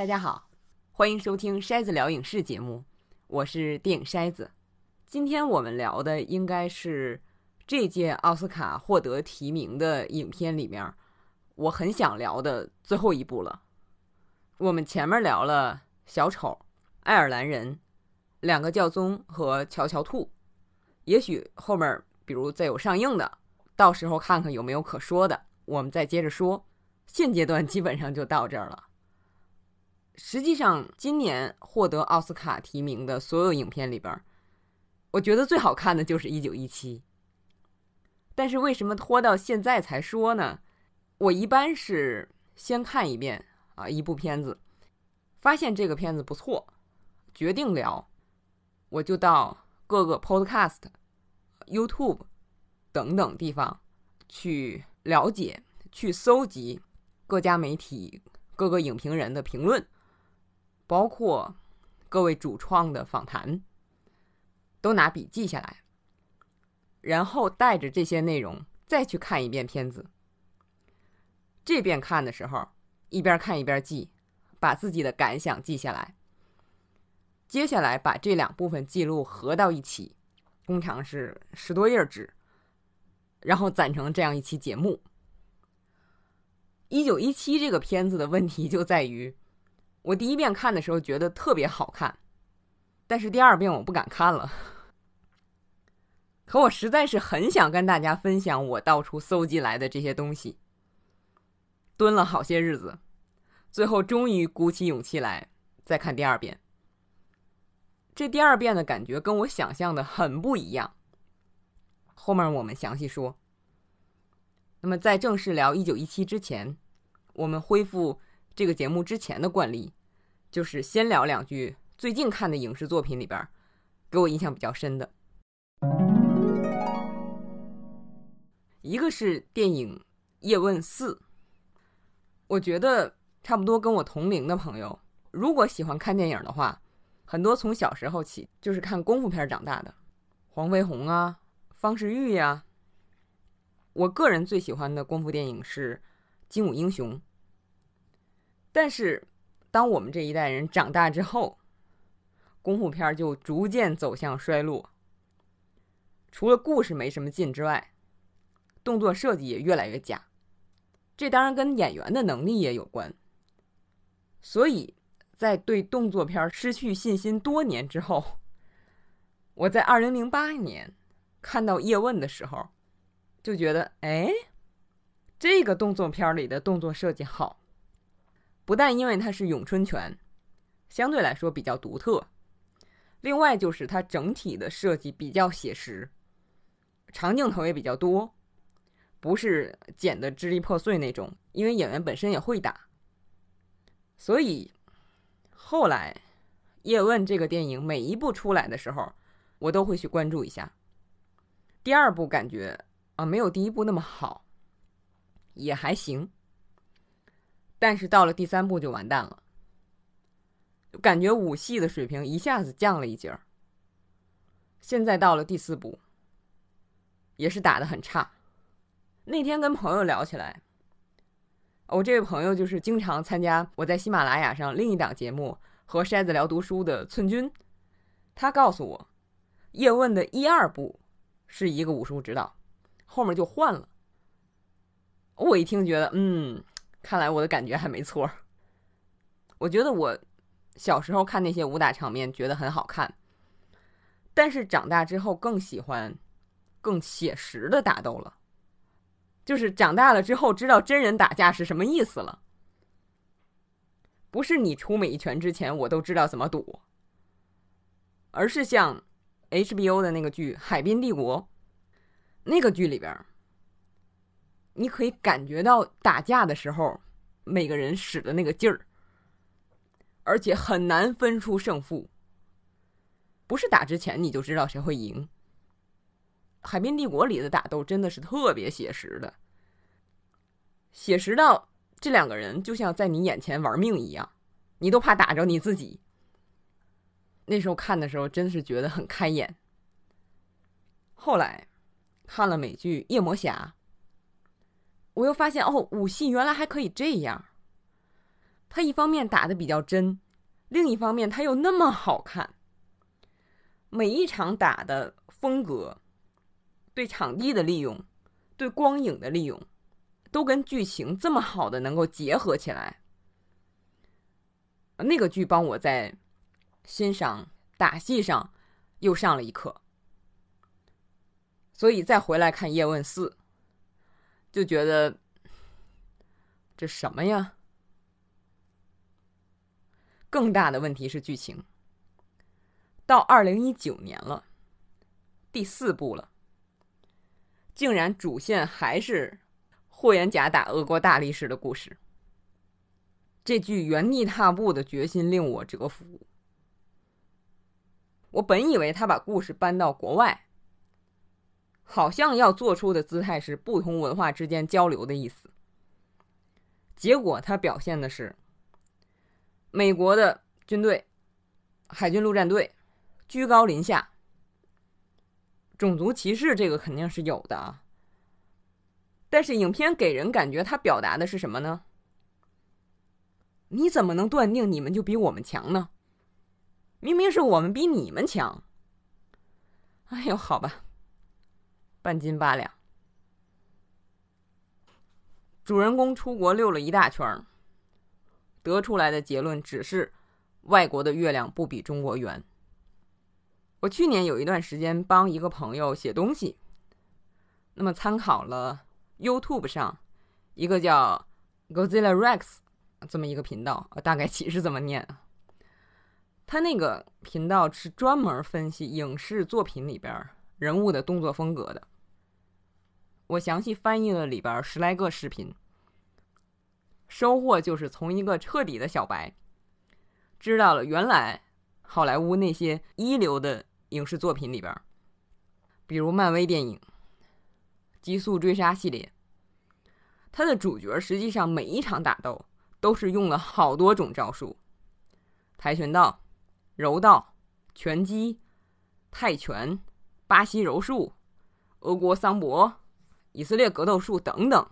大家好，欢迎收听筛子聊影视节目，我是电影筛子。今天我们聊的应该是这届奥斯卡获得提名的影片里面，我很想聊的最后一部了。我们前面聊了小丑、爱尔兰人、两个教宗和乔乔兔，也许后面比如再有上映的，到时候看看有没有可说的，我们再接着说。现阶段基本上就到这儿了。实际上，今年获得奥斯卡提名的所有影片里边，我觉得最好看的就是《一九一七》。但是为什么拖到现在才说呢？我一般是先看一遍啊一部片子，发现这个片子不错，决定聊，我就到各个 Podcast、YouTube 等等地方去了解、去搜集。各家媒体、各个影评人的评论，包括各位主创的访谈，都拿笔记下来，然后带着这些内容再去看一遍片子。这边看的时候，一边看一边记，把自己的感想记下来。接下来把这两部分记录合到一起，通常是十多页纸，然后攒成这样一期节目。一九一七这个片子的问题就在于，我第一遍看的时候觉得特别好看，但是第二遍我不敢看了。可我实在是很想跟大家分享我到处搜集来的这些东西，蹲了好些日子，最后终于鼓起勇气来再看第二遍。这第二遍的感觉跟我想象的很不一样，后面我们详细说。那么，在正式聊《一九一七》之前，我们恢复这个节目之前的惯例，就是先聊两句最近看的影视作品里边给我印象比较深的。一个是电影《叶问四》，我觉得差不多跟我同龄的朋友，如果喜欢看电影的话，很多从小时候起就是看功夫片长大的，黄飞鸿啊，方世玉呀。我个人最喜欢的功夫电影是《精武英雄》，但是当我们这一代人长大之后，功夫片就逐渐走向衰落。除了故事没什么劲之外，动作设计也越来越假。这当然跟演员的能力也有关。所以在对动作片失去信心多年之后，我在二零零八年看到《叶问》的时候。就觉得，哎，这个动作片里的动作设计好，不但因为它是咏春拳，相对来说比较独特，另外就是它整体的设计比较写实，长镜头也比较多，不是剪的支离破碎那种。因为演员本身也会打，所以后来《叶问》这个电影每一部出来的时候，我都会去关注一下。第二部感觉。啊，没有第一部那么好，也还行。但是到了第三部就完蛋了，感觉武戏的水平一下子降了一截儿。现在到了第四部，也是打的很差。那天跟朋友聊起来，我这位朋友就是经常参加我在喜马拉雅上另一档节目和筛子聊读书的寸君，他告诉我，叶问的一二部是一个武术指导。后面就换了，我一听觉得，嗯，看来我的感觉还没错。我觉得我小时候看那些武打场面觉得很好看，但是长大之后更喜欢更写实的打斗了。就是长大了之后知道真人打架是什么意思了，不是你出每一拳之前我都知道怎么躲，而是像 HBO 的那个剧《海滨帝国》。那个剧里边，你可以感觉到打架的时候每个人使的那个劲儿，而且很难分出胜负。不是打之前你就知道谁会赢。《海滨帝国》里的打斗真的是特别写实的，写实到这两个人就像在你眼前玩命一样，你都怕打着你自己。那时候看的时候真是觉得很开眼。后来。看了美剧《夜魔侠》，我又发现哦，武戏原来还可以这样。他一方面打的比较真，另一方面他又那么好看。每一场打的风格、对场地的利用、对光影的利用，都跟剧情这么好的能够结合起来。那个剧帮我在欣赏打戏上又上了一课，所以再回来看《叶问四》，就觉得这什么呀？更大的问题是剧情。到二零一九年了，第四部了，竟然主线还是霍元甲打俄国大力士的故事。这句原地踏步的决心令我折服。我本以为他把故事搬到国外，好像要做出的姿态是不同文化之间交流的意思。结果他表现的是美国的军队，海军陆战队。居高临下，种族歧视这个肯定是有的啊。但是影片给人感觉，他表达的是什么呢？你怎么能断定你们就比我们强呢？明明是我们比你们强。哎呦，好吧，半斤八两。主人公出国溜了一大圈，得出来的结论只是外国的月亮不比中国圆。我去年有一段时间帮一个朋友写东西，那么参考了 YouTube 上一个叫 Godzilla Rex 这么一个频道，大概其是这么念。他那个频道是专门分析影视作品里边人物的动作风格的。我详细翻译了里边十来个视频，收获就是从一个彻底的小白，知道了原来好莱坞那些一流的。影视作品里边，比如漫威电影《极速追杀》系列，它的主角实际上每一场打斗都是用了好多种招数：跆拳道、柔道、拳击、泰拳、巴西柔术、俄国桑博、以色列格斗术等等。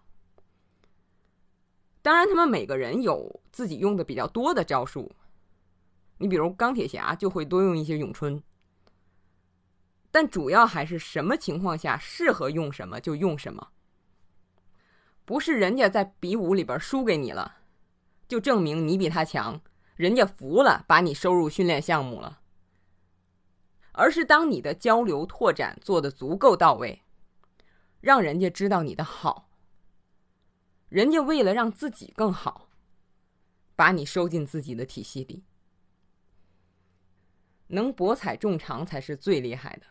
当然，他们每个人有自己用的比较多的招数。你比如钢铁侠就会多用一些咏春。但主要还是什么情况下适合用什么就用什么，不是人家在比武里边输给你了，就证明你比他强，人家服了，把你收入训练项目了。而是当你的交流拓展做的足够到位，让人家知道你的好，人家为了让自己更好，把你收进自己的体系里，能博采众长才是最厉害的。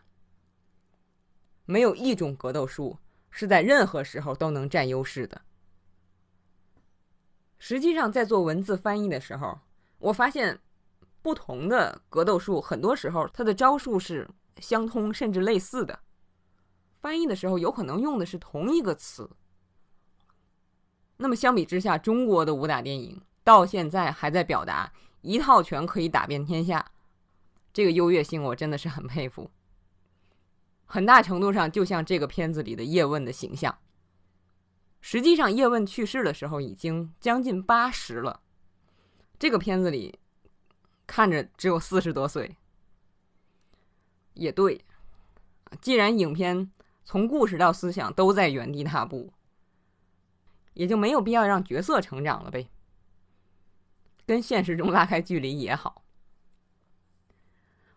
没有一种格斗术是在任何时候都能占优势的。实际上，在做文字翻译的时候，我发现不同的格斗术很多时候它的招数是相通甚至类似的。翻译的时候有可能用的是同一个词。那么相比之下，中国的武打电影到现在还在表达一套拳可以打遍天下，这个优越性我真的是很佩服。很大程度上就像这个片子里的叶问的形象。实际上，叶问去世的时候已经将近八十了，这个片子里看着只有四十多岁。也对，既然影片从故事到思想都在原地踏步，也就没有必要让角色成长了呗，跟现实中拉开距离也好。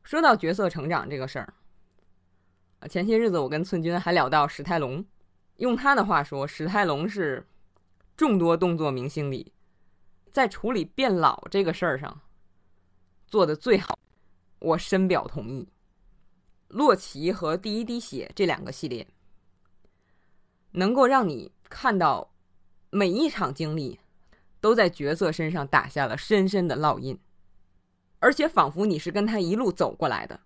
说到角色成长这个事儿。前些日子我跟寸君还聊到史泰龙，用他的话说，史泰龙是众多动作明星里，在处理变老这个事儿上做的最好。我深表同意。洛奇和第一滴血这两个系列，能够让你看到每一场经历都在角色身上打下了深深的烙印，而且仿佛你是跟他一路走过来的。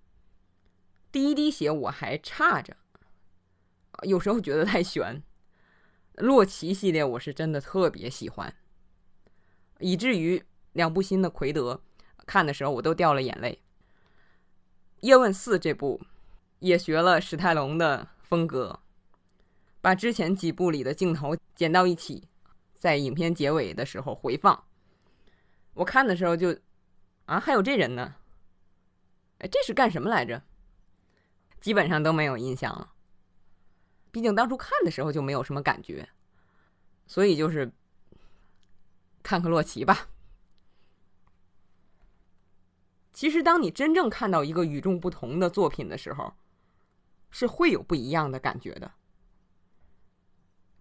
第一滴血我还差着，有时候觉得太悬。洛奇系列我是真的特别喜欢，以至于两部新的奎德看的时候我都掉了眼泪。叶问四这部也学了史泰龙的风格，把之前几部里的镜头剪到一起，在影片结尾的时候回放，我看的时候就，啊，还有这人呢，哎，这是干什么来着？基本上都没有印象了。毕竟当初看的时候就没有什么感觉，所以就是看看洛奇吧。其实，当你真正看到一个与众不同的作品的时候，是会有不一样的感觉的。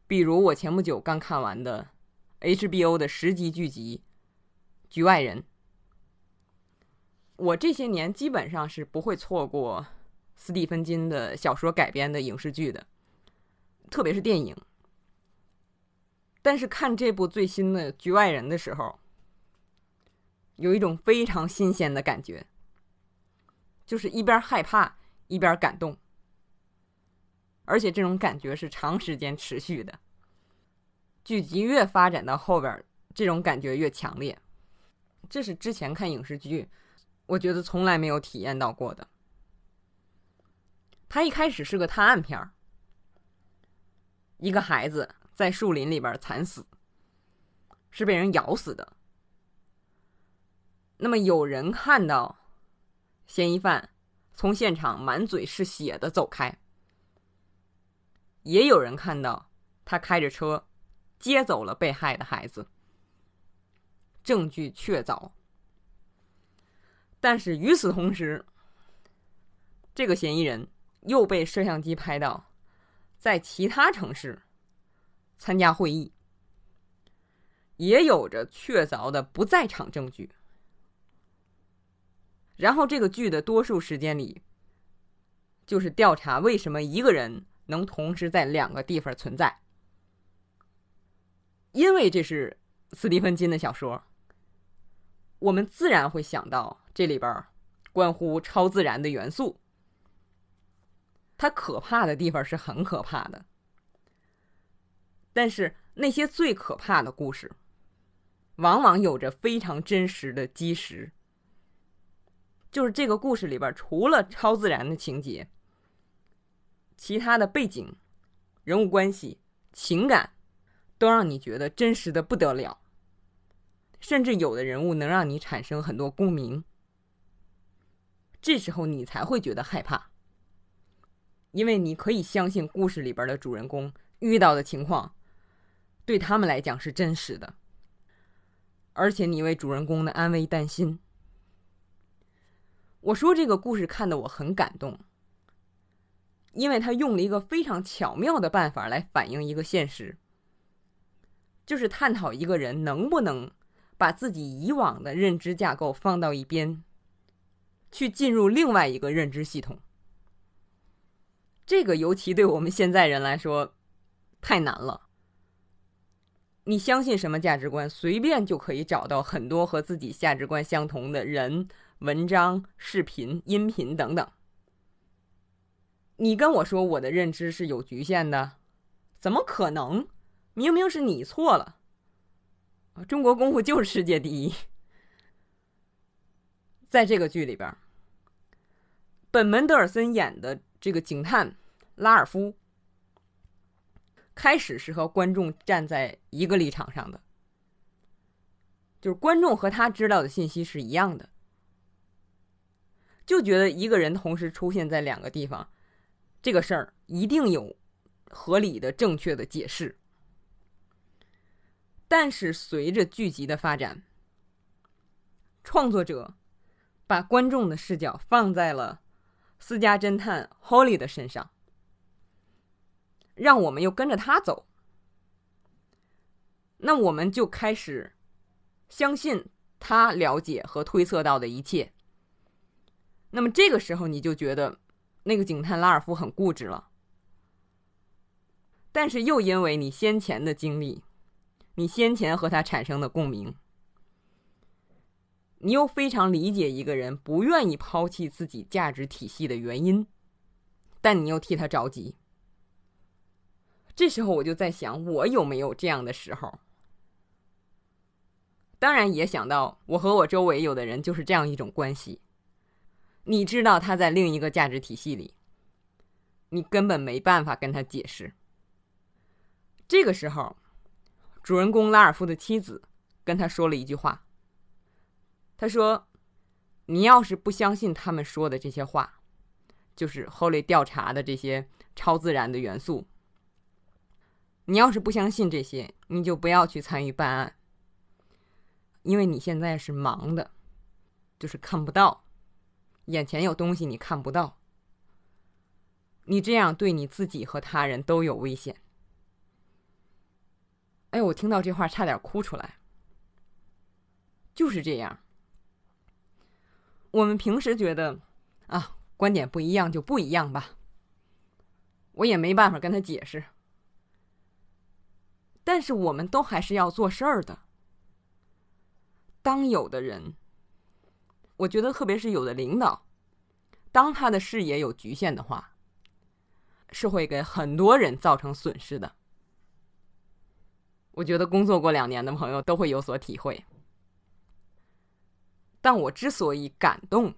比如我前不久刚看完的 HBO 的十集剧集《局外人》，我这些年基本上是不会错过斯蒂芬金的小说改编的影视剧的。特别是电影，但是看这部最新的《局外人》的时候，有一种非常新鲜的感觉，就是一边害怕一边感动，而且这种感觉是长时间持续的。剧集越发展到后边，这种感觉越强烈，这是之前看影视剧，我觉得从来没有体验到过的。它一开始是个探案片儿。一个孩子在树林里边惨死，是被人咬死的。那么有人看到嫌疑犯从现场满嘴是血的走开，也有人看到他开着车接走了被害的孩子，证据确凿。但是与此同时，这个嫌疑人又被摄像机拍到。在其他城市参加会议，也有着确凿的不在场证据。然后这个剧的多数时间里，就是调查为什么一个人能同时在两个地方存在。因为这是斯蒂芬金的小说，我们自然会想到这里边关乎超自然的元素。它可怕的地方是很可怕的，但是那些最可怕的故事，往往有着非常真实的基石。就是这个故事里边，除了超自然的情节，其他的背景、人物关系、情感，都让你觉得真实的不得了。甚至有的人物能让你产生很多共鸣，这时候你才会觉得害怕。因为你可以相信故事里边的主人公遇到的情况，对他们来讲是真实的，而且你为主人公的安危担心。我说这个故事看得我很感动，因为他用了一个非常巧妙的办法来反映一个现实，就是探讨一个人能不能把自己以往的认知架构放到一边，去进入另外一个认知系统。这个尤其对我们现在人来说太难了。你相信什么价值观，随便就可以找到很多和自己价值观相同的人、文章、视频、音频等等。你跟我说我的认知是有局限的，怎么可能？明明是你错了。中国功夫就是世界第一。在这个剧里边，本·门德尔森演的。这个警探拉尔夫开始是和观众站在一个立场上的，就是观众和他知道的信息是一样的，就觉得一个人同时出现在两个地方，这个事儿一定有合理的、正确的解释。但是随着剧集的发展，创作者把观众的视角放在了。私家侦探 Holly 的身上，让我们又跟着他走，那我们就开始相信他了解和推测到的一切。那么这个时候，你就觉得那个警探拉尔夫很固执了，但是又因为你先前的经历，你先前和他产生的共鸣。你又非常理解一个人不愿意抛弃自己价值体系的原因，但你又替他着急。这时候我就在想，我有没有这样的时候？当然也想到我和我周围有的人就是这样一种关系。你知道他在另一个价值体系里，你根本没办法跟他解释。这个时候，主人公拉尔夫的妻子跟他说了一句话。他说：“你要是不相信他们说的这些话，就是后来调查的这些超自然的元素。你要是不相信这些，你就不要去参与办案，因为你现在是盲的，就是看不到，眼前有东西你看不到。你这样对你自己和他人都有危险。”哎，我听到这话差点哭出来。就是这样。我们平时觉得，啊，观点不一样就不一样吧。我也没办法跟他解释。但是我们都还是要做事儿的。当有的人，我觉得特别是有的领导，当他的视野有局限的话，是会给很多人造成损失的。我觉得工作过两年的朋友都会有所体会。但我之所以感动，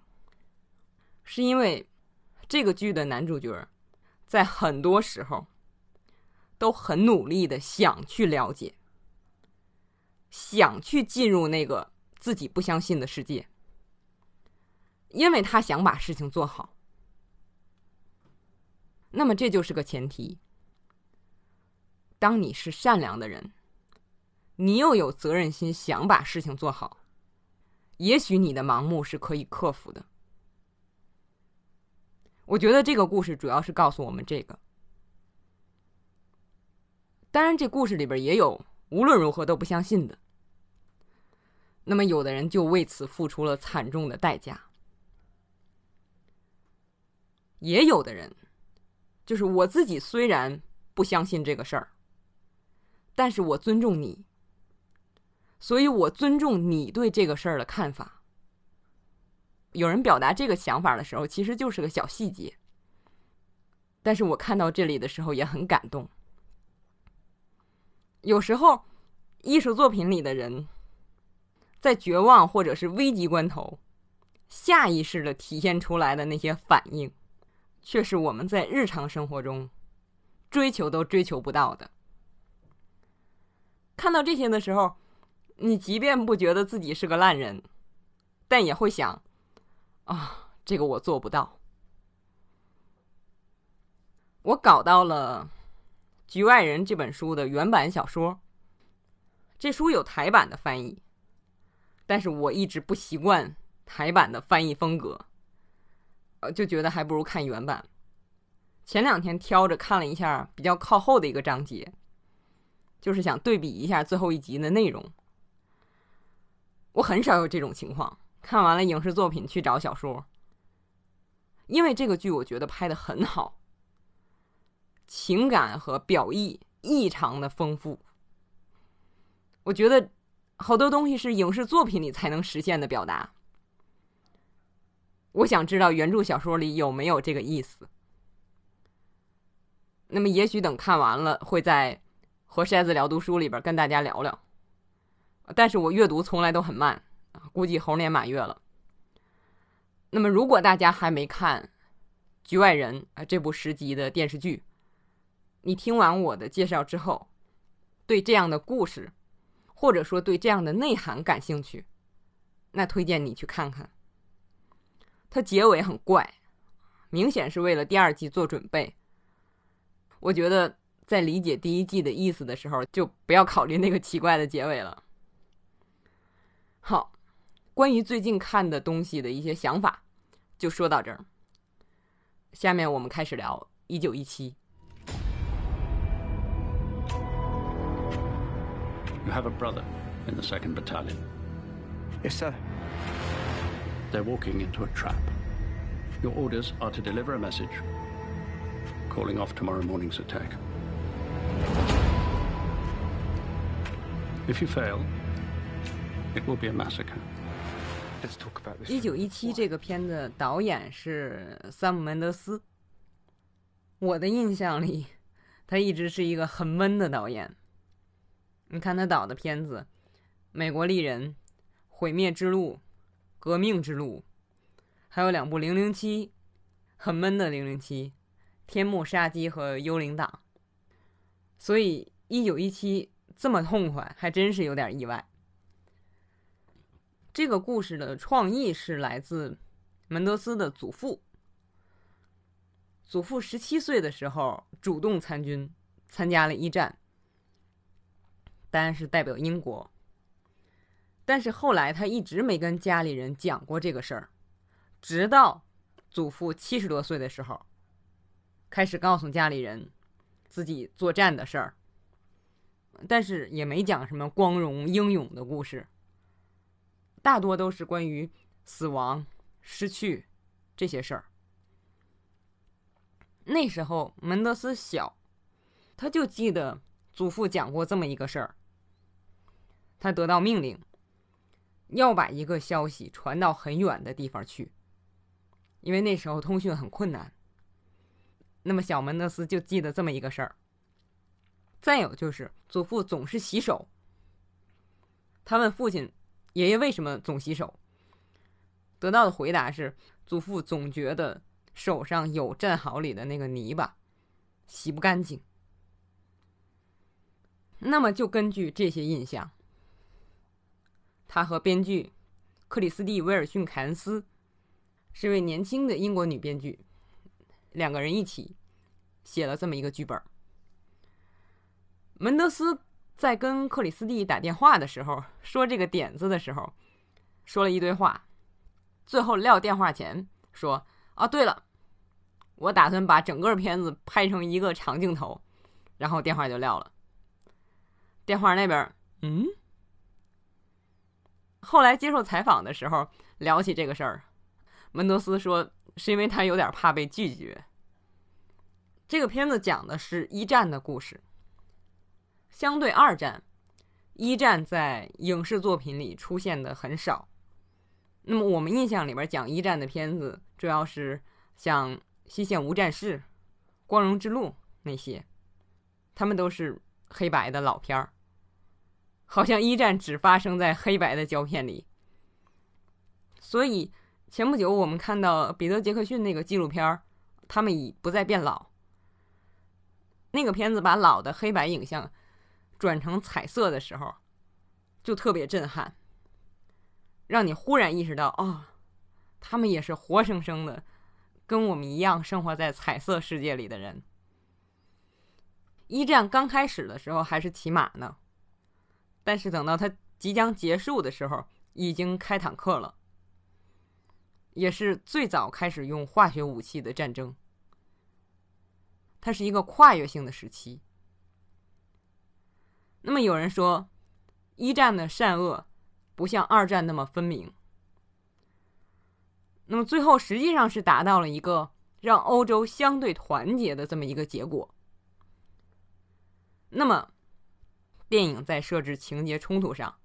是因为这个剧的男主角在很多时候都很努力的想去了解，想去进入那个自己不相信的世界，因为他想把事情做好。那么这就是个前提：当你是善良的人，你又有责任心，想把事情做好。也许你的盲目是可以克服的。我觉得这个故事主要是告诉我们这个。当然，这故事里边也有无论如何都不相信的。那么，有的人就为此付出了惨重的代价。也有的人，就是我自己虽然不相信这个事儿，但是我尊重你。所以我尊重你对这个事儿的看法。有人表达这个想法的时候，其实就是个小细节。但是我看到这里的时候也很感动。有时候，艺术作品里的人，在绝望或者是危急关头，下意识的体现出来的那些反应，却是我们在日常生活中追求都追求不到的。看到这些的时候。你即便不觉得自己是个烂人，但也会想：啊，这个我做不到。我搞到了《局外人》这本书的原版小说，这书有台版的翻译，但是我一直不习惯台版的翻译风格，呃，就觉得还不如看原版。前两天挑着看了一下比较靠后的一个章节，就是想对比一下最后一集的内容。我很少有这种情况，看完了影视作品去找小说，因为这个剧我觉得拍的很好，情感和表意异常的丰富。我觉得好多东西是影视作品里才能实现的表达。我想知道原著小说里有没有这个意思。那么也许等看完了，会在和筛子聊读书里边跟大家聊聊。但是我阅读从来都很慢啊，估计猴年马月了。那么，如果大家还没看《局外人》啊这部十集的电视剧，你听完我的介绍之后，对这样的故事，或者说对这样的内涵感兴趣，那推荐你去看看。它结尾很怪，明显是为了第二季做准备。我觉得在理解第一季的意思的时候，就不要考虑那个奇怪的结尾了。好，关于最近看的东西的一些想法，就说到这儿。下面我们开始聊《一九一七》。You have a brother in the second battalion. Yes, sir. They're walking into a trap. Your orders are to deliver a message, calling off tomorrow morning's attack. If you fail, It will be a massacre. Let's talk about this. 一九一七这个片子导演是萨姆门德斯。我的印象里，他一直是一个很闷的导演。你看他导的片子，《美国丽人》《毁灭之路》《革命之路》，还有两部《零零七》，很闷的《零零七》，《天幕杀机》和《幽灵党》。所以一九一七这么痛快，还真是有点意外。这个故事的创意是来自门德斯的祖父。祖父十七岁的时候主动参军，参加了一战，当然是代表英国。但是后来他一直没跟家里人讲过这个事儿，直到祖父七十多岁的时候，开始告诉家里人自己作战的事儿。但是也没讲什么光荣英勇的故事，大多都是关于死亡、失去这些事儿。那时候门德斯小，他就记得祖父讲过这么一个事儿。他得到命令。要把一个消息传到很远的地方去，因为那时候通讯很困难。那么小门德斯就记得这么一个事儿。再有就是祖父总是洗手。他问父亲：“爷爷为什么总洗手？”得到的回答是：祖父总觉得手上有战壕里的那个泥巴，洗不干净。那么就根据这些印象。他和编剧克里斯蒂·威尔逊·凯恩斯是位年轻的英国女编剧，两个人一起写了这么一个剧本。门德斯在跟克里斯蒂打电话的时候说这个点子的时候，说了一堆话，最后撂电话前说：“啊，对了，我打算把整个片子拍成一个长镜头。”然后电话就撂了。电话那边，嗯。后来接受采访的时候聊起这个事儿，门德斯说是因为他有点怕被拒绝。这个片子讲的是一战的故事，相对二战，一战在影视作品里出现的很少。那么我们印象里边讲一战的片子，主要是像《西线无战事》《光荣之路》那些，他们都是黑白的老片儿。好像一战只发生在黑白的胶片里，所以前不久我们看到彼得·杰克逊那个纪录片他们已不再变老。那个片子把老的黑白影像转成彩色的时候，就特别震撼，让你忽然意识到，哦，他们也是活生生的，跟我们一样生活在彩色世界里的人。一战刚开始的时候还是骑马呢。但是等到它即将结束的时候，已经开坦克了，也是最早开始用化学武器的战争。它是一个跨越性的时期。那么有人说，一战的善恶不像二战那么分明。那么最后实际上是达到了一个让欧洲相对团结的这么一个结果。那么。电影在设置情节冲突上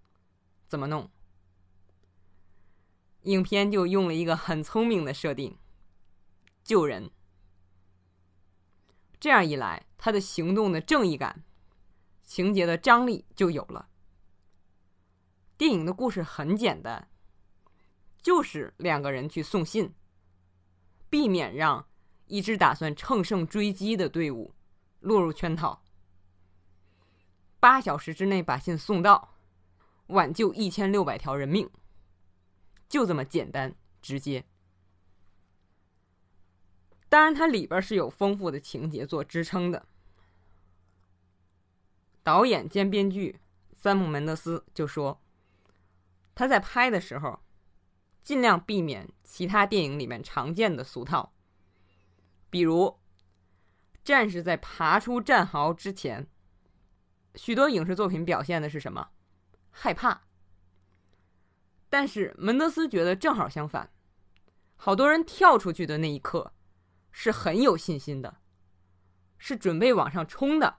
怎么弄？影片就用了一个很聪明的设定：救人。这样一来，他的行动的正义感、情节的张力就有了。电影的故事很简单，就是两个人去送信，避免让一支打算乘胜追击的队伍落入圈套。八小时之内把信送到，挽救一千六百条人命，就这么简单直接。当然，它里边是有丰富的情节做支撑的。导演兼编剧三木门德斯就说，他在拍的时候，尽量避免其他电影里面常见的俗套，比如战士在爬出战壕之前。许多影视作品表现的是什么？害怕。但是门德斯觉得正好相反，好多人跳出去的那一刻是很有信心的，是准备往上冲的，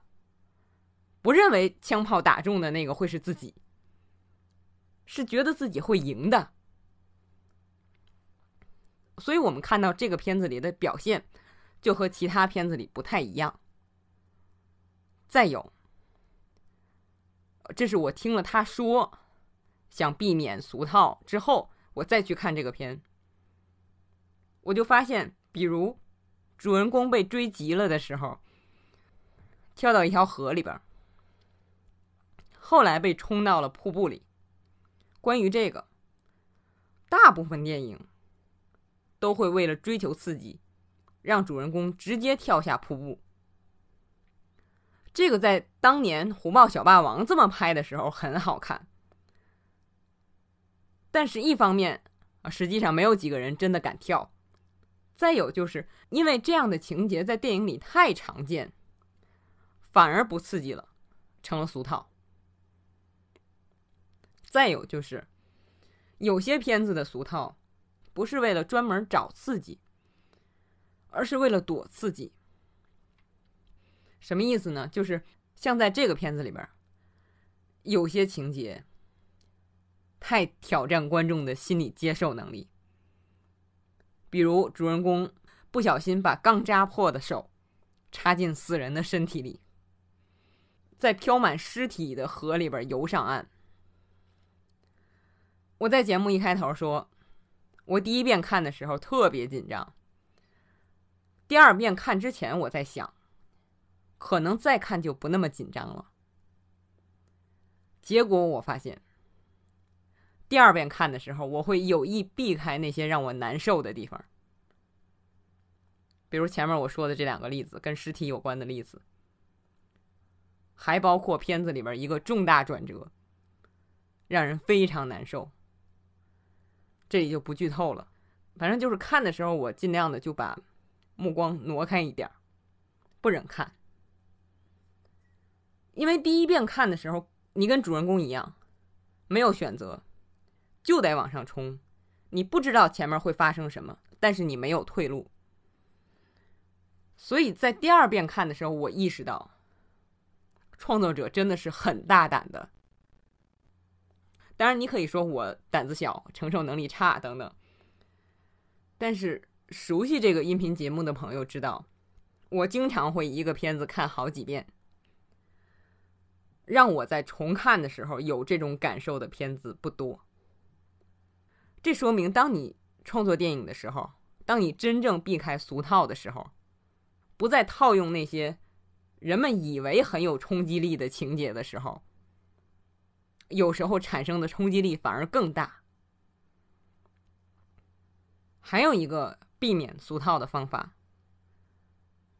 不认为枪炮打中的那个会是自己，是觉得自己会赢的。所以我们看到这个片子里的表现，就和其他片子里不太一样。再有。这是我听了他说，想避免俗套之后，我再去看这个片，我就发现，比如主人公被追急了的时候，跳到一条河里边，后来被冲到了瀑布里。关于这个，大部分电影都会为了追求刺激，让主人公直接跳下瀑布。这个在当年《虎豹小霸王》这么拍的时候很好看，但是，一方面啊，实际上没有几个人真的敢跳；再有就是因为这样的情节在电影里太常见，反而不刺激了，成了俗套。再有就是，有些片子的俗套，不是为了专门找刺激，而是为了躲刺激。什么意思呢？就是像在这个片子里边，有些情节太挑战观众的心理接受能力。比如主人公不小心把刚扎破的手插进死人的身体里，在飘满尸体的河里边游上岸。我在节目一开头说，我第一遍看的时候特别紧张，第二遍看之前我在想。可能再看就不那么紧张了。结果我发现，第二遍看的时候，我会有意避开那些让我难受的地方，比如前面我说的这两个例子，跟尸体有关的例子，还包括片子里边一个重大转折，让人非常难受。这里就不剧透了，反正就是看的时候，我尽量的就把目光挪开一点，不忍看。因为第一遍看的时候，你跟主人公一样，没有选择，就得往上冲。你不知道前面会发生什么，但是你没有退路。所以在第二遍看的时候，我意识到，创作者真的是很大胆的。当然，你可以说我胆子小、承受能力差等等。但是熟悉这个音频节目的朋友知道，我经常会一个片子看好几遍。让我在重看的时候有这种感受的片子不多。这说明，当你创作电影的时候，当你真正避开俗套的时候，不再套用那些人们以为很有冲击力的情节的时候，有时候产生的冲击力反而更大。还有一个避免俗套的方法，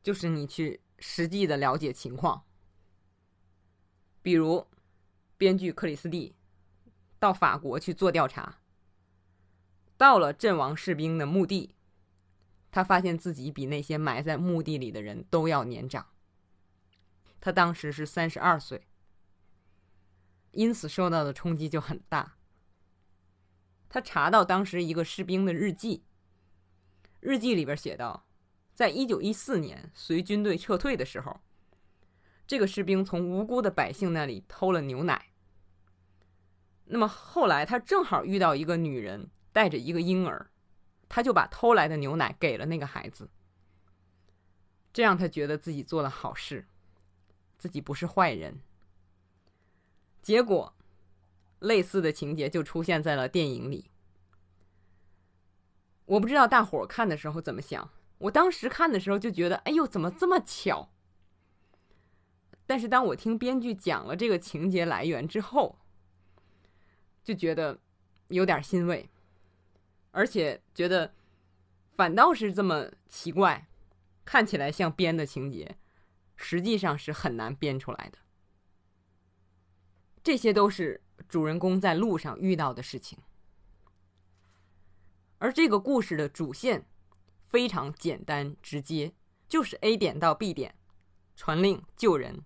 就是你去实际的了解情况。比如，编剧克里斯蒂到法国去做调查，到了阵亡士兵的墓地，他发现自己比那些埋在墓地里的人都要年长。他当时是三十二岁，因此受到的冲击就很大。他查到当时一个士兵的日记，日记里边写道，在一九一四年随军队撤退的时候。这个士兵从无辜的百姓那里偷了牛奶。那么后来他正好遇到一个女人带着一个婴儿，他就把偷来的牛奶给了那个孩子，这让他觉得自己做了好事，自己不是坏人。结果，类似的情节就出现在了电影里。我不知道大伙看的时候怎么想，我当时看的时候就觉得，哎呦，怎么这么巧？但是当我听编剧讲了这个情节来源之后，就觉得有点欣慰，而且觉得反倒是这么奇怪，看起来像编的情节，实际上是很难编出来的。这些都是主人公在路上遇到的事情，而这个故事的主线非常简单直接，就是 A 点到 B 点，传令救人。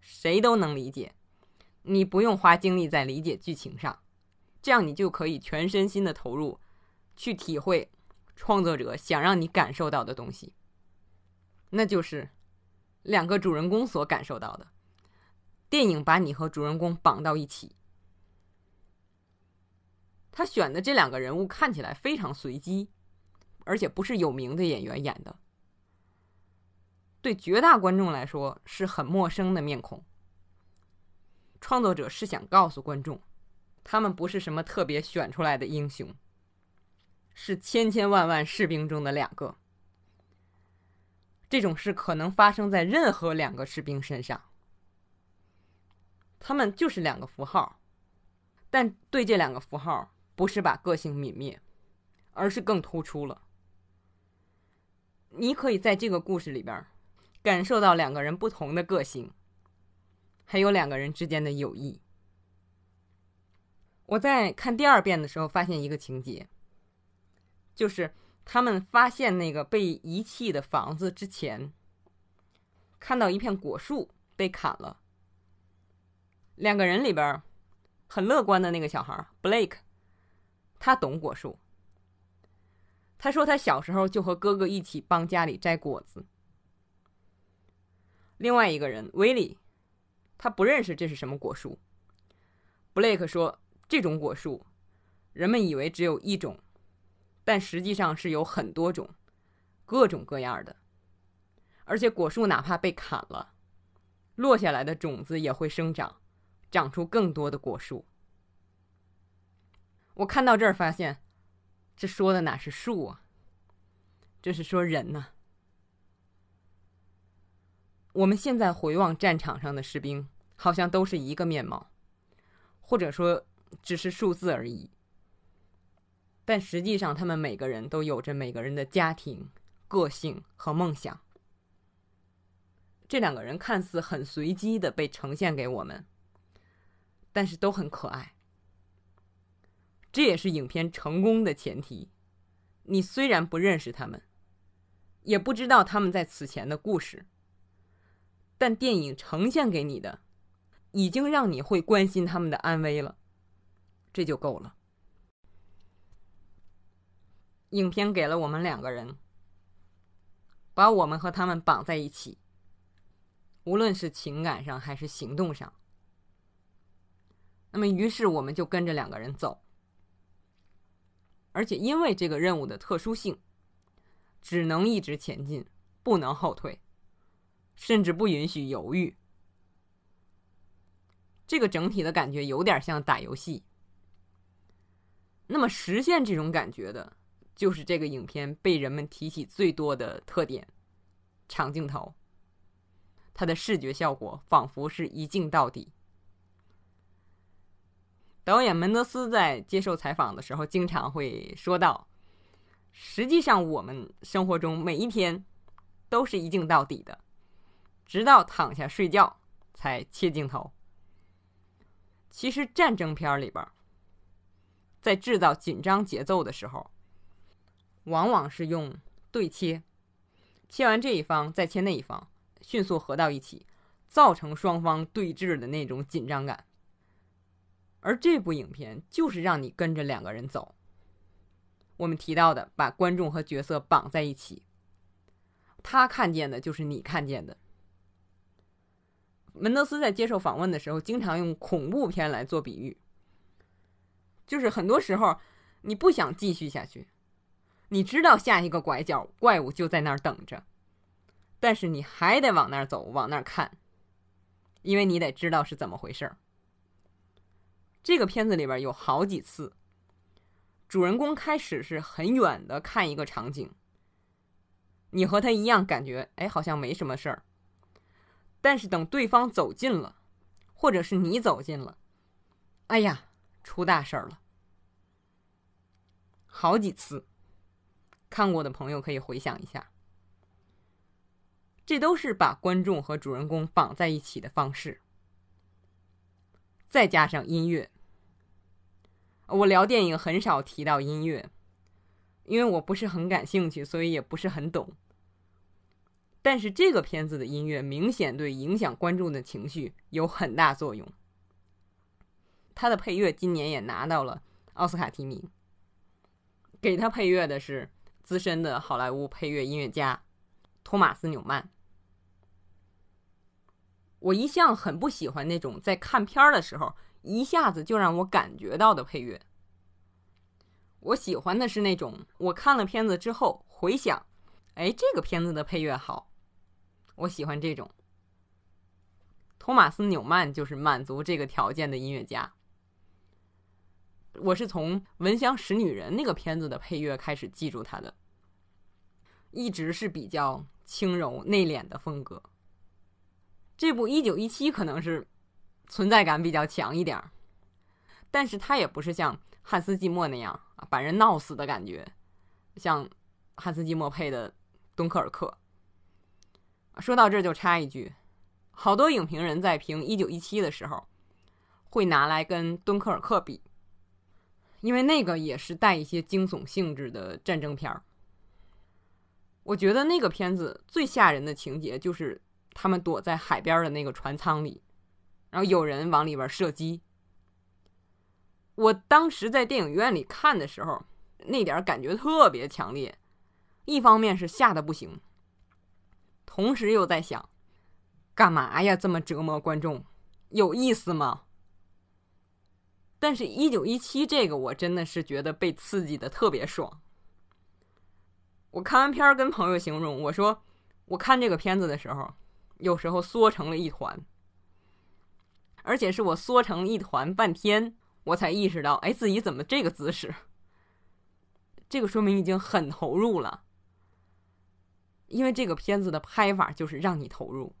谁都能理解，你不用花精力在理解剧情上，这样你就可以全身心的投入，去体会创作者想让你感受到的东西。那就是两个主人公所感受到的。电影把你和主人公绑到一起，他选的这两个人物看起来非常随机，而且不是有名的演员演的。对绝大观众来说是很陌生的面孔。创作者是想告诉观众，他们不是什么特别选出来的英雄，是千千万万士兵中的两个。这种事可能发生在任何两个士兵身上，他们就是两个符号，但对这两个符号不是把个性泯灭，而是更突出了。你可以在这个故事里边感受到两个人不同的个性，还有两个人之间的友谊。我在看第二遍的时候，发现一个情节，就是他们发现那个被遗弃的房子之前，看到一片果树被砍了。两个人里边很乐观的那个小孩 Blake，他懂果树。他说他小时候就和哥哥一起帮家里摘果子。另外一个人威利，他不认识这是什么果树。Blake 说。这种果树，人们以为只有一种，但实际上是有很多种，各种各样的。而且果树哪怕被砍了，落下来的种子也会生长，长出更多的果树。我看到这儿发现，这说的哪是树啊？这是说人呢。我们现在回望战场上的士兵，好像都是一个面貌，或者说。只是数字而已，但实际上，他们每个人都有着每个人的家庭、个性和梦想。这两个人看似很随机的被呈现给我们，但是都很可爱。这也是影片成功的前提。你虽然不认识他们，也不知道他们在此前的故事，但电影呈现给你的，已经让你会关心他们的安危了。这就够了。影片给了我们两个人，把我们和他们绑在一起，无论是情感上还是行动上。那么，于是我们就跟着两个人走，而且因为这个任务的特殊性，只能一直前进，不能后退，甚至不允许犹豫。这个整体的感觉有点像打游戏。那么实现这种感觉的，就是这个影片被人们提起最多的特点——长镜头。它的视觉效果仿佛是一镜到底。导演门德斯在接受采访的时候，经常会说到：“实际上，我们生活中每一天都是一镜到底的，直到躺下睡觉才切镜头。”其实战争片里边。在制造紧张节奏的时候，往往是用对切，切完这一方再切那一方，迅速合到一起，造成双方对峙的那种紧张感。而这部影片就是让你跟着两个人走。我们提到的，把观众和角色绑在一起，他看见的就是你看见的。门德斯在接受访问的时候，经常用恐怖片来做比喻。就是很多时候，你不想继续下去，你知道下一个拐角怪物就在那儿等着，但是你还得往那儿走，往那儿看，因为你得知道是怎么回事儿。这个片子里边有好几次，主人公开始是很远的看一个场景，你和他一样感觉，哎，好像没什么事儿，但是等对方走近了，或者是你走近了，哎呀！出大事儿了，好几次，看过的朋友可以回想一下，这都是把观众和主人公绑在一起的方式。再加上音乐，我聊电影很少提到音乐，因为我不是很感兴趣，所以也不是很懂。但是这个片子的音乐明显对影响观众的情绪有很大作用。他的配乐今年也拿到了奥斯卡提名。给他配乐的是资深的好莱坞配乐音乐家托马斯纽曼。我一向很不喜欢那种在看片儿的时候一下子就让我感觉到的配乐。我喜欢的是那种我看了片子之后回想，哎，这个片子的配乐好，我喜欢这种。托马斯纽曼就是满足这个条件的音乐家。我是从《闻香识女人》那个片子的配乐开始记住他的，一直是比较轻柔内敛的风格。这部《一九一七》可能是存在感比较强一点儿，但是它也不是像汉斯季默那样啊，把人闹死的感觉，像汉斯季默配的《敦刻尔克》。说到这就插一句，好多影评人在评《一九一七》的时候，会拿来跟《敦刻尔克》比，因为那个也是带一些惊悚性质的战争片儿。我觉得那个片子最吓人的情节就是他们躲在海边的那个船舱里，然后有人往里边射击。我当时在电影院里看的时候，那点感觉特别强烈，一方面是吓得不行，同时又在想，干嘛呀？这么折磨观众，有意思吗？但是，一九一七这个我真的是觉得被刺激的特别爽。我看完片儿，跟朋友形容，我说我看这个片子的时候，有时候缩成了一团，而且是我缩成一团半天。我才意识到，哎，自己怎么这个姿势？这个说明已经很投入了，因为这个片子的拍法就是让你投入。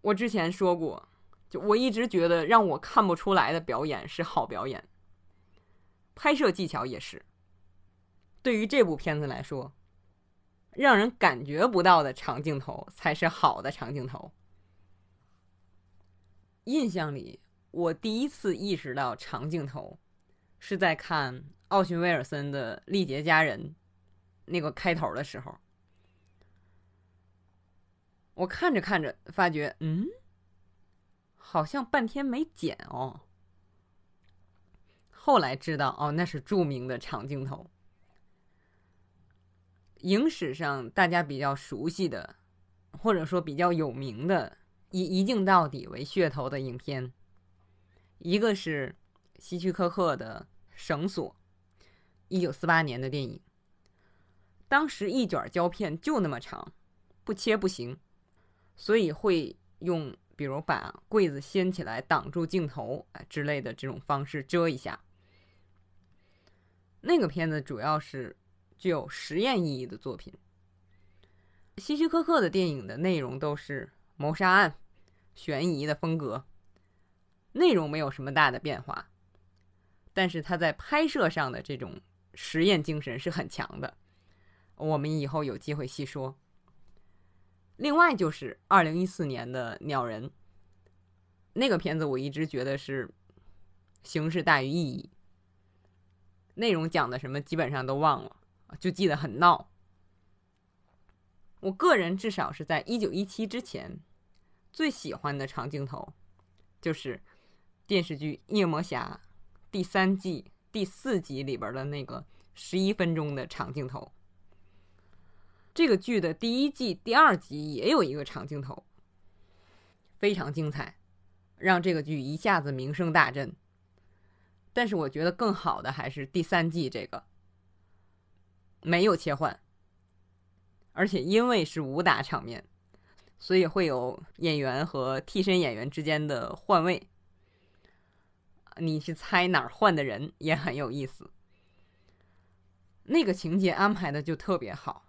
我之前说过，就我一直觉得让我看不出来的表演是好表演，拍摄技巧也是。对于这部片子来说，让人感觉不到的长镜头才是好的长镜头。印象里。我第一次意识到长镜头，是在看奥逊·威尔森的《历劫佳人》那个开头的时候。我看着看着，发觉，嗯，好像半天没剪哦。后来知道，哦，那是著名的长镜头，影史上大家比较熟悉的，或者说比较有名的，以一镜到底为噱头的影片。一个是希区柯克的《绳索》，一九四八年的电影。当时一卷胶片就那么长，不切不行，所以会用比如把柜子掀起来挡住镜头啊之类的这种方式遮一下。那个片子主要是具有实验意义的作品。希区柯克的电影的内容都是谋杀案、悬疑的风格。内容没有什么大的变化，但是他在拍摄上的这种实验精神是很强的。我们以后有机会细说。另外就是二零一四年的《鸟人》那个片子，我一直觉得是形式大于意义，内容讲的什么基本上都忘了，就记得很闹。我个人至少是在一九一七之前最喜欢的长镜头就是。电视剧《夜魔侠》第三季第四集里边的那个十一分钟的长镜头，这个剧的第一季第二集也有一个长镜头，非常精彩，让这个剧一下子名声大振。但是我觉得更好的还是第三季这个，没有切换，而且因为是武打场面，所以会有演员和替身演员之间的换位。你去猜哪儿换的人也很有意思，那个情节安排的就特别好。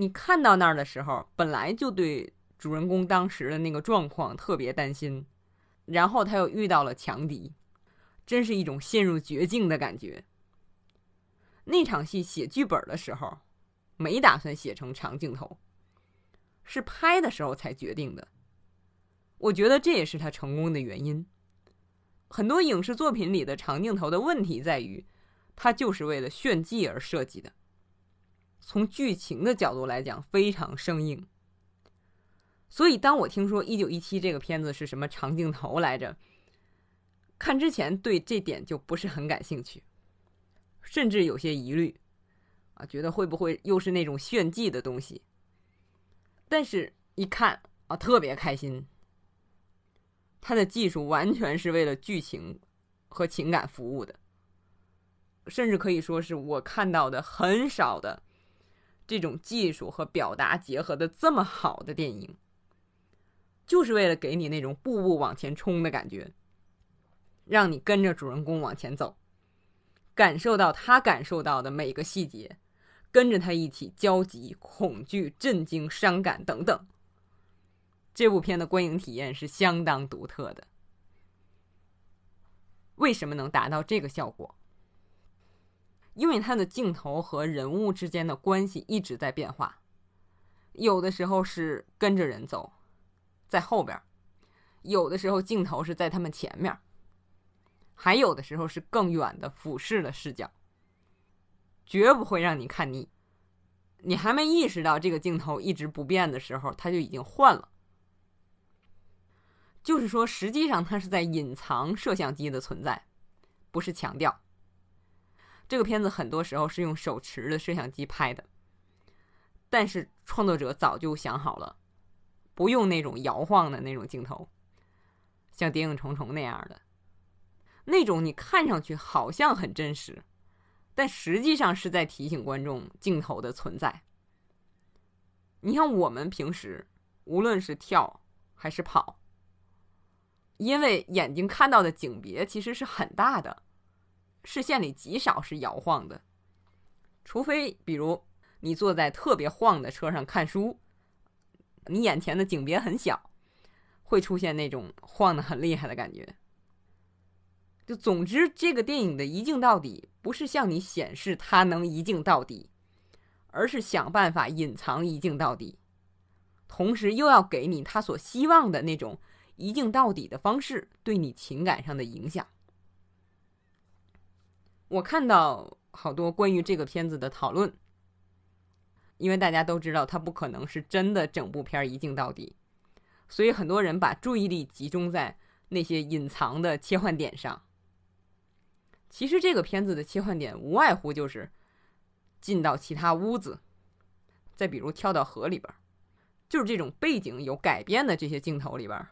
你看到那儿的时候，本来就对主人公当时的那个状况特别担心，然后他又遇到了强敌，真是一种陷入绝境的感觉。那场戏写剧本的时候，没打算写成长镜头，是拍的时候才决定的。我觉得这也是他成功的原因。很多影视作品里的长镜头的问题在于，它就是为了炫技而设计的。从剧情的角度来讲，非常生硬。所以，当我听说《一九一七》这个片子是什么长镜头来着，看之前对这点就不是很感兴趣，甚至有些疑虑，啊，觉得会不会又是那种炫技的东西？但是，一看啊，特别开心。他的技术完全是为了剧情和情感服务的，甚至可以说是我看到的很少的这种技术和表达结合的这么好的电影，就是为了给你那种步步往前冲的感觉，让你跟着主人公往前走，感受到他感受到的每个细节，跟着他一起焦急、恐惧、震惊、伤感等等。这部片的观影体验是相当独特的。为什么能达到这个效果？因为它的镜头和人物之间的关系一直在变化，有的时候是跟着人走，在后边；有的时候镜头是在他们前面；还有的时候是更远的俯视的视角，绝不会让你看腻。你还没意识到这个镜头一直不变的时候，它就已经换了。就是说，实际上它是在隐藏摄像机的存在，不是强调。这个片子很多时候是用手持的摄像机拍的，但是创作者早就想好了，不用那种摇晃的那种镜头，像《谍影重重》那样的，那种你看上去好像很真实，但实际上是在提醒观众镜头的存在。你像我们平时无论是跳还是跑，因为眼睛看到的景别其实是很大的。视线里极少是摇晃的，除非比如你坐在特别晃的车上看书，你眼前的景别很小，会出现那种晃的很厉害的感觉。就总之，这个电影的一镜到底不是向你显示它能一镜到底，而是想办法隐藏一镜到底，同时又要给你他所希望的那种一镜到底的方式对你情感上的影响。我看到好多关于这个片子的讨论，因为大家都知道它不可能是真的整部片一镜到底，所以很多人把注意力集中在那些隐藏的切换点上。其实这个片子的切换点无外乎就是进到其他屋子，再比如跳到河里边，就是这种背景有改变的这些镜头里边，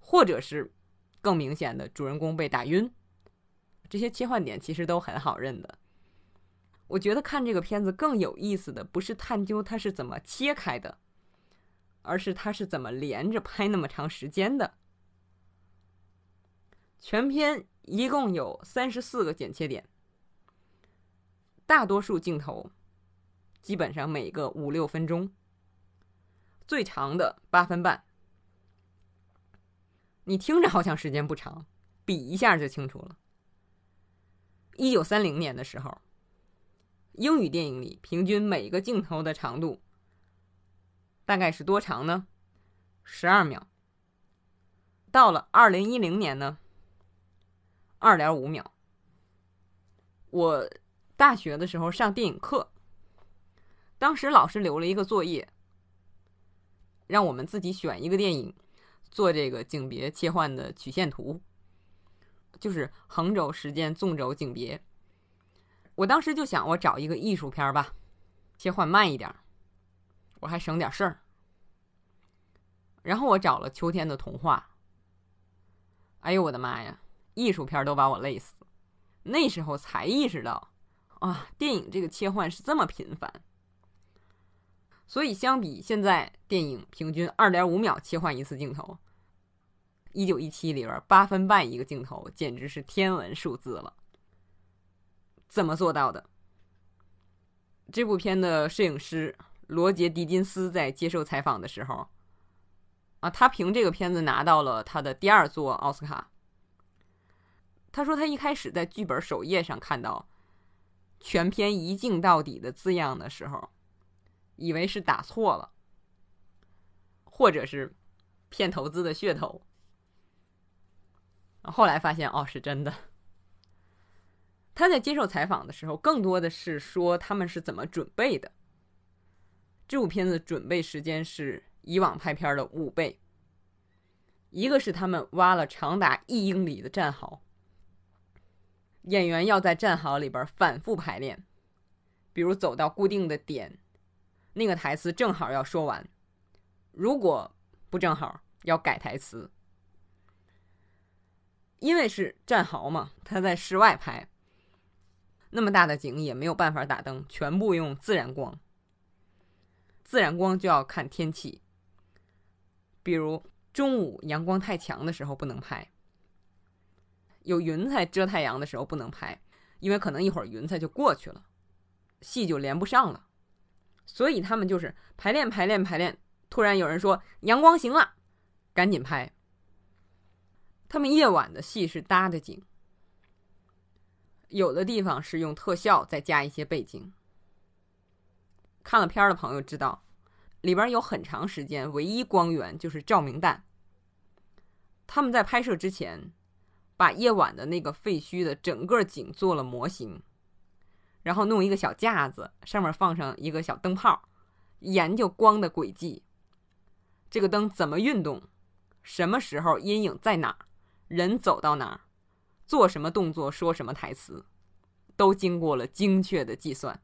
或者是更明显的主人公被打晕。这些切换点其实都很好认的。我觉得看这个片子更有意思的不是探究它是怎么切开的，而是它是怎么连着拍那么长时间的。全片一共有三十四个剪切点，大多数镜头基本上每个五六分钟，最长的八分半。你听着好像时间不长，比一下就清楚了。一九三零年的时候，英语电影里平均每个镜头的长度大概是多长呢？十二秒。到了二零一零年呢，二点五秒。我大学的时候上电影课，当时老师留了一个作业，让我们自己选一个电影，做这个景别切换的曲线图。就是横轴时间，纵轴景别。我当时就想，我找一个艺术片吧，切换慢一点，我还省点事儿。然后我找了《秋天的童话》。哎呦我的妈呀，艺术片都把我累死。那时候才意识到，啊，电影这个切换是这么频繁。所以相比现在，电影平均二点五秒切换一次镜头。一九一七里边八分半一个镜头，简直是天文数字了。怎么做到的？这部片的摄影师罗杰·狄金斯在接受采访的时候，啊，他凭这个片子拿到了他的第二座奥斯卡。他说他一开始在剧本首页上看到“全片一镜到底”的字样的时候，以为是打错了，或者是骗投资的噱头。后来发现，哦，是真的。他在接受采访的时候，更多的是说他们是怎么准备的。这部片子准备时间是以往拍片的五倍。一个是他们挖了长达一英里的战壕，演员要在战壕里边反复排练，比如走到固定的点，那个台词正好要说完，如果不正好要改台词。因为是战壕嘛，他在室外拍，那么大的景也没有办法打灯，全部用自然光。自然光就要看天气，比如中午阳光太强的时候不能拍，有云彩遮太阳的时候不能拍，因为可能一会儿云彩就过去了，戏就连不上了。所以他们就是排练排练排练，突然有人说阳光行了，赶紧拍。他们夜晚的戏是搭的景，有的地方是用特效再加一些背景。看了片儿的朋友知道，里边有很长时间唯一光源就是照明弹。他们在拍摄之前，把夜晚的那个废墟的整个景做了模型，然后弄一个小架子，上面放上一个小灯泡，研究光的轨迹。这个灯怎么运动？什么时候阴影在哪儿？人走到哪儿？做什么动作？说什么台词？都经过了精确的计算。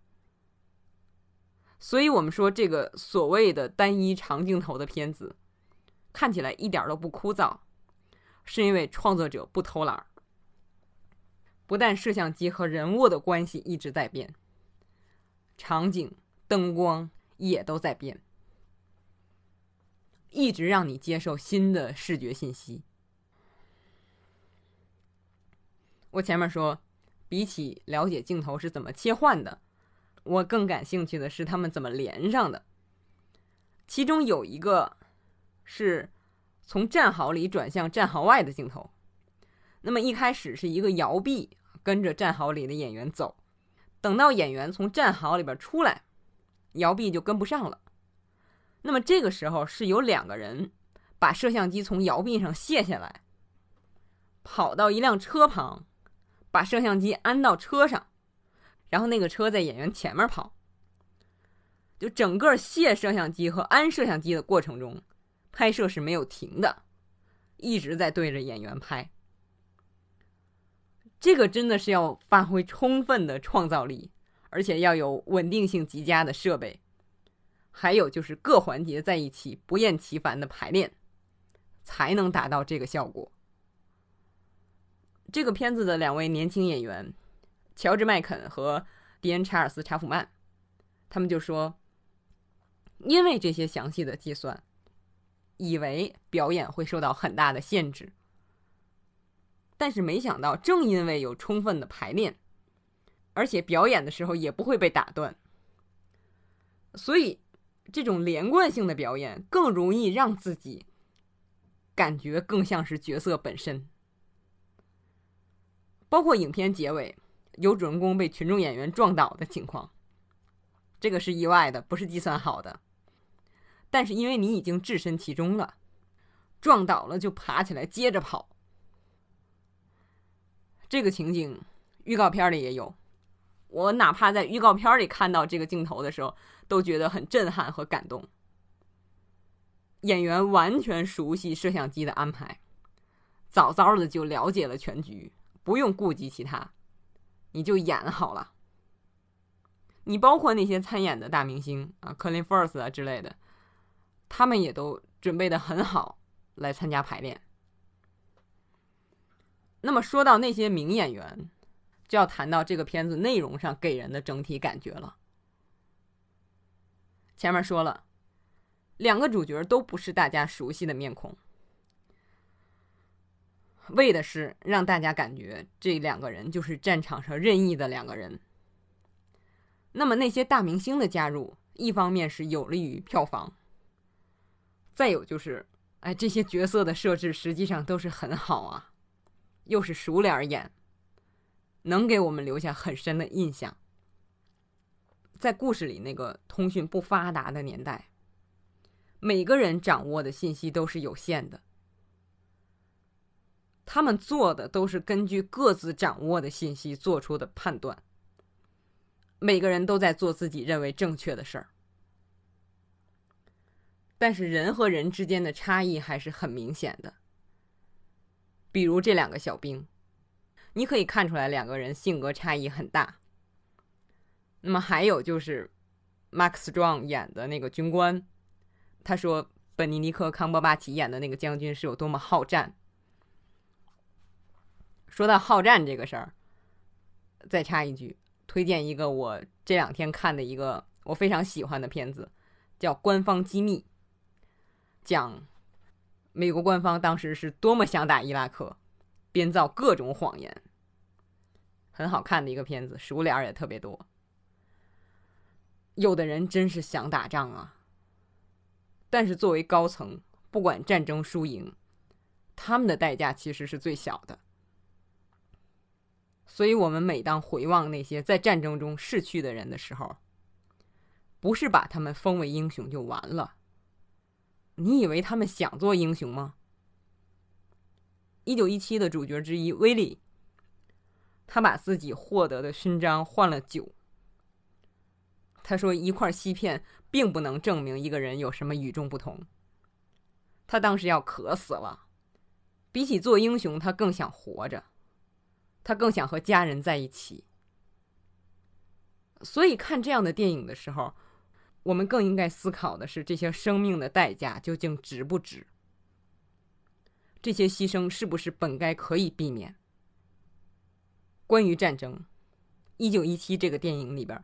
所以，我们说这个所谓的单一长镜头的片子，看起来一点都不枯燥。是因为创作者不偷懒儿不但摄像机和人物的关系一直在变，场景、灯光也都在变，一直让你接受新的视觉信息。我前面说，比起了解镜头是怎么切换的，我更感兴趣的是他们怎么连上的。其中有一个是。从战壕里转向战壕外的镜头，那么一开始是一个摇臂跟着战壕里的演员走，等到演员从战壕里边出来，摇臂就跟不上了。那么这个时候是有两个人把摄像机从摇臂上卸下来，跑到一辆车旁，把摄像机安到车上，然后那个车在演员前面跑，就整个卸摄像机和安摄像机的过程中。拍摄是没有停的，一直在对着演员拍。这个真的是要发挥充分的创造力，而且要有稳定性极佳的设备，还有就是各环节在一起不厌其烦的排练，才能达到这个效果。这个片子的两位年轻演员，乔治·麦肯和迪恩·查尔斯·查普曼，他们就说，因为这些详细的计算。以为表演会受到很大的限制，但是没想到，正因为有充分的排练，而且表演的时候也不会被打断，所以这种连贯性的表演更容易让自己感觉更像是角色本身。包括影片结尾有主人公被群众演员撞倒的情况，这个是意外的，不是计算好的。但是因为你已经置身其中了，撞倒了就爬起来接着跑。这个情景预告片里也有，我哪怕在预告片里看到这个镜头的时候，都觉得很震撼和感动。演员完全熟悉摄像机的安排，早早的就了解了全局，不用顾及其他，你就演好了。你包括那些参演的大明星啊，克林·福尔斯啊之类的。他们也都准备的很好，来参加排练。那么说到那些名演员，就要谈到这个片子内容上给人的整体感觉了。前面说了，两个主角都不是大家熟悉的面孔，为的是让大家感觉这两个人就是战场上任意的两个人。那么那些大明星的加入，一方面是有利于票房。再有就是，哎，这些角色的设置实际上都是很好啊，又是熟脸演，能给我们留下很深的印象。在故事里那个通讯不发达的年代，每个人掌握的信息都是有限的，他们做的都是根据各自掌握的信息做出的判断，每个人都在做自己认为正确的事儿。但是人和人之间的差异还是很明显的。比如这两个小兵，你可以看出来两个人性格差异很大。那么还有就是，Max Strong 演的那个军官，他说本尼尼克康伯巴奇演的那个将军是有多么好战。说到好战这个事儿，再插一句，推荐一个我这两天看的一个我非常喜欢的片子，叫《官方机密》。讲美国官方当时是多么想打伊拉克，编造各种谎言。很好看的一个片子，熟脸也特别多。有的人真是想打仗啊，但是作为高层，不管战争输赢，他们的代价其实是最小的。所以，我们每当回望那些在战争中逝去的人的时候，不是把他们封为英雄就完了。你以为他们想做英雄吗？一九一七的主角之一威利，他把自己获得的勋章换了酒。他说：“一块锡片并不能证明一个人有什么与众不同。”他当时要渴死了。比起做英雄，他更想活着，他更想和家人在一起。所以看这样的电影的时候，我们更应该思考的是：这些生命的代价究竟值不值？这些牺牲是不是本该可以避免？关于战争，《一九一七》这个电影里边，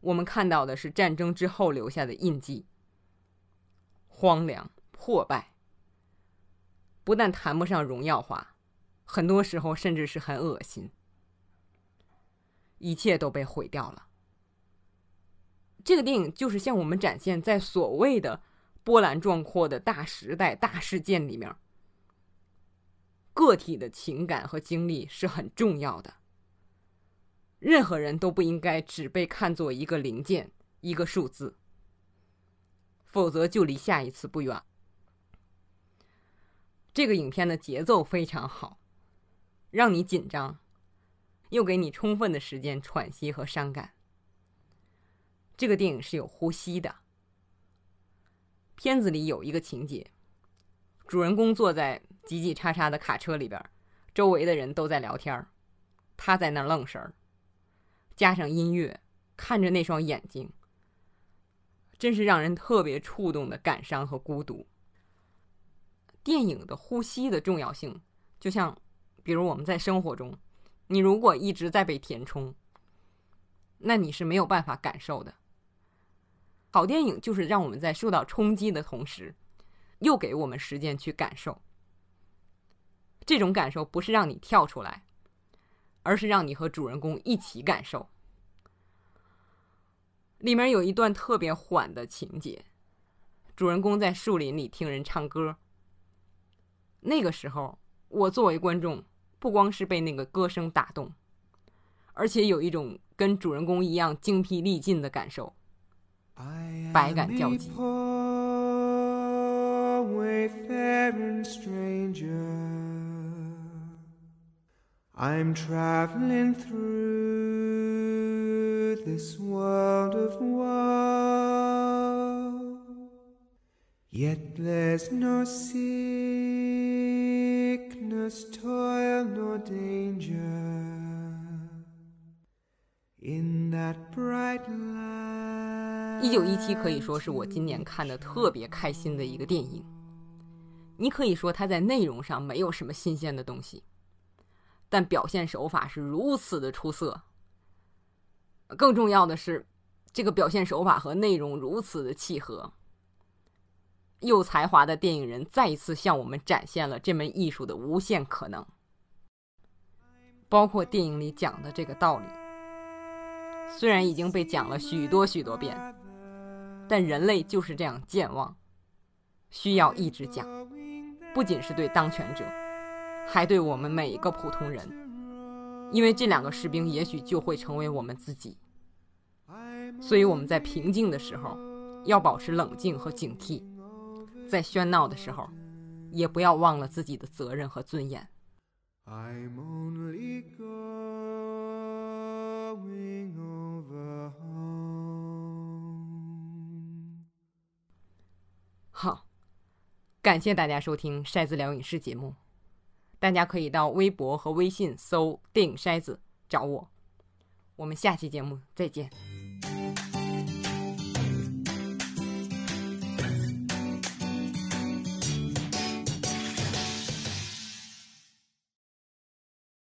我们看到的是战争之后留下的印记：荒凉、破败。不但谈不上荣耀化，很多时候甚至是很恶心。一切都被毁掉了。这个电影就是向我们展现，在所谓的波澜壮阔的大时代、大事件里面，个体的情感和经历是很重要的。任何人都不应该只被看作一个零件、一个数字，否则就离下一次不远。这个影片的节奏非常好，让你紧张，又给你充分的时间喘息和伤感。这个电影是有呼吸的。片子里有一个情节，主人公坐在挤挤叉叉的卡车里边，周围的人都在聊天他在那愣神儿。加上音乐，看着那双眼睛，真是让人特别触动的感伤和孤独。电影的呼吸的重要性，就像，比如我们在生活中，你如果一直在被填充，那你是没有办法感受的。好电影就是让我们在受到冲击的同时，又给我们时间去感受。这种感受不是让你跳出来，而是让你和主人公一起感受。里面有一段特别缓的情节，主人公在树林里听人唱歌。那个时候，我作为观众，不光是被那个歌声打动，而且有一种跟主人公一样精疲力尽的感受，百感交集。Yet there's no sickness, toil, nor danger in that bright light. 一九一七可以说是我今年看的特别开心的一个电影。你可以说它在内容上没有什么新鲜的东西，但表现手法是如此的出色。更重要的是，这个表现手法和内容如此的契合。有才华的电影人再一次向我们展现了这门艺术的无限可能，包括电影里讲的这个道理。虽然已经被讲了许多许多遍，但人类就是这样健忘，需要一直讲。不仅是对当权者，还对我们每一个普通人，因为这两个士兵也许就会成为我们自己。所以我们在平静的时候，要保持冷静和警惕。在喧闹的时候，也不要忘了自己的责任和尊严。好，感谢大家收听《筛子聊影视》节目。大家可以到微博和微信搜“电影筛子”找我。我们下期节目再见。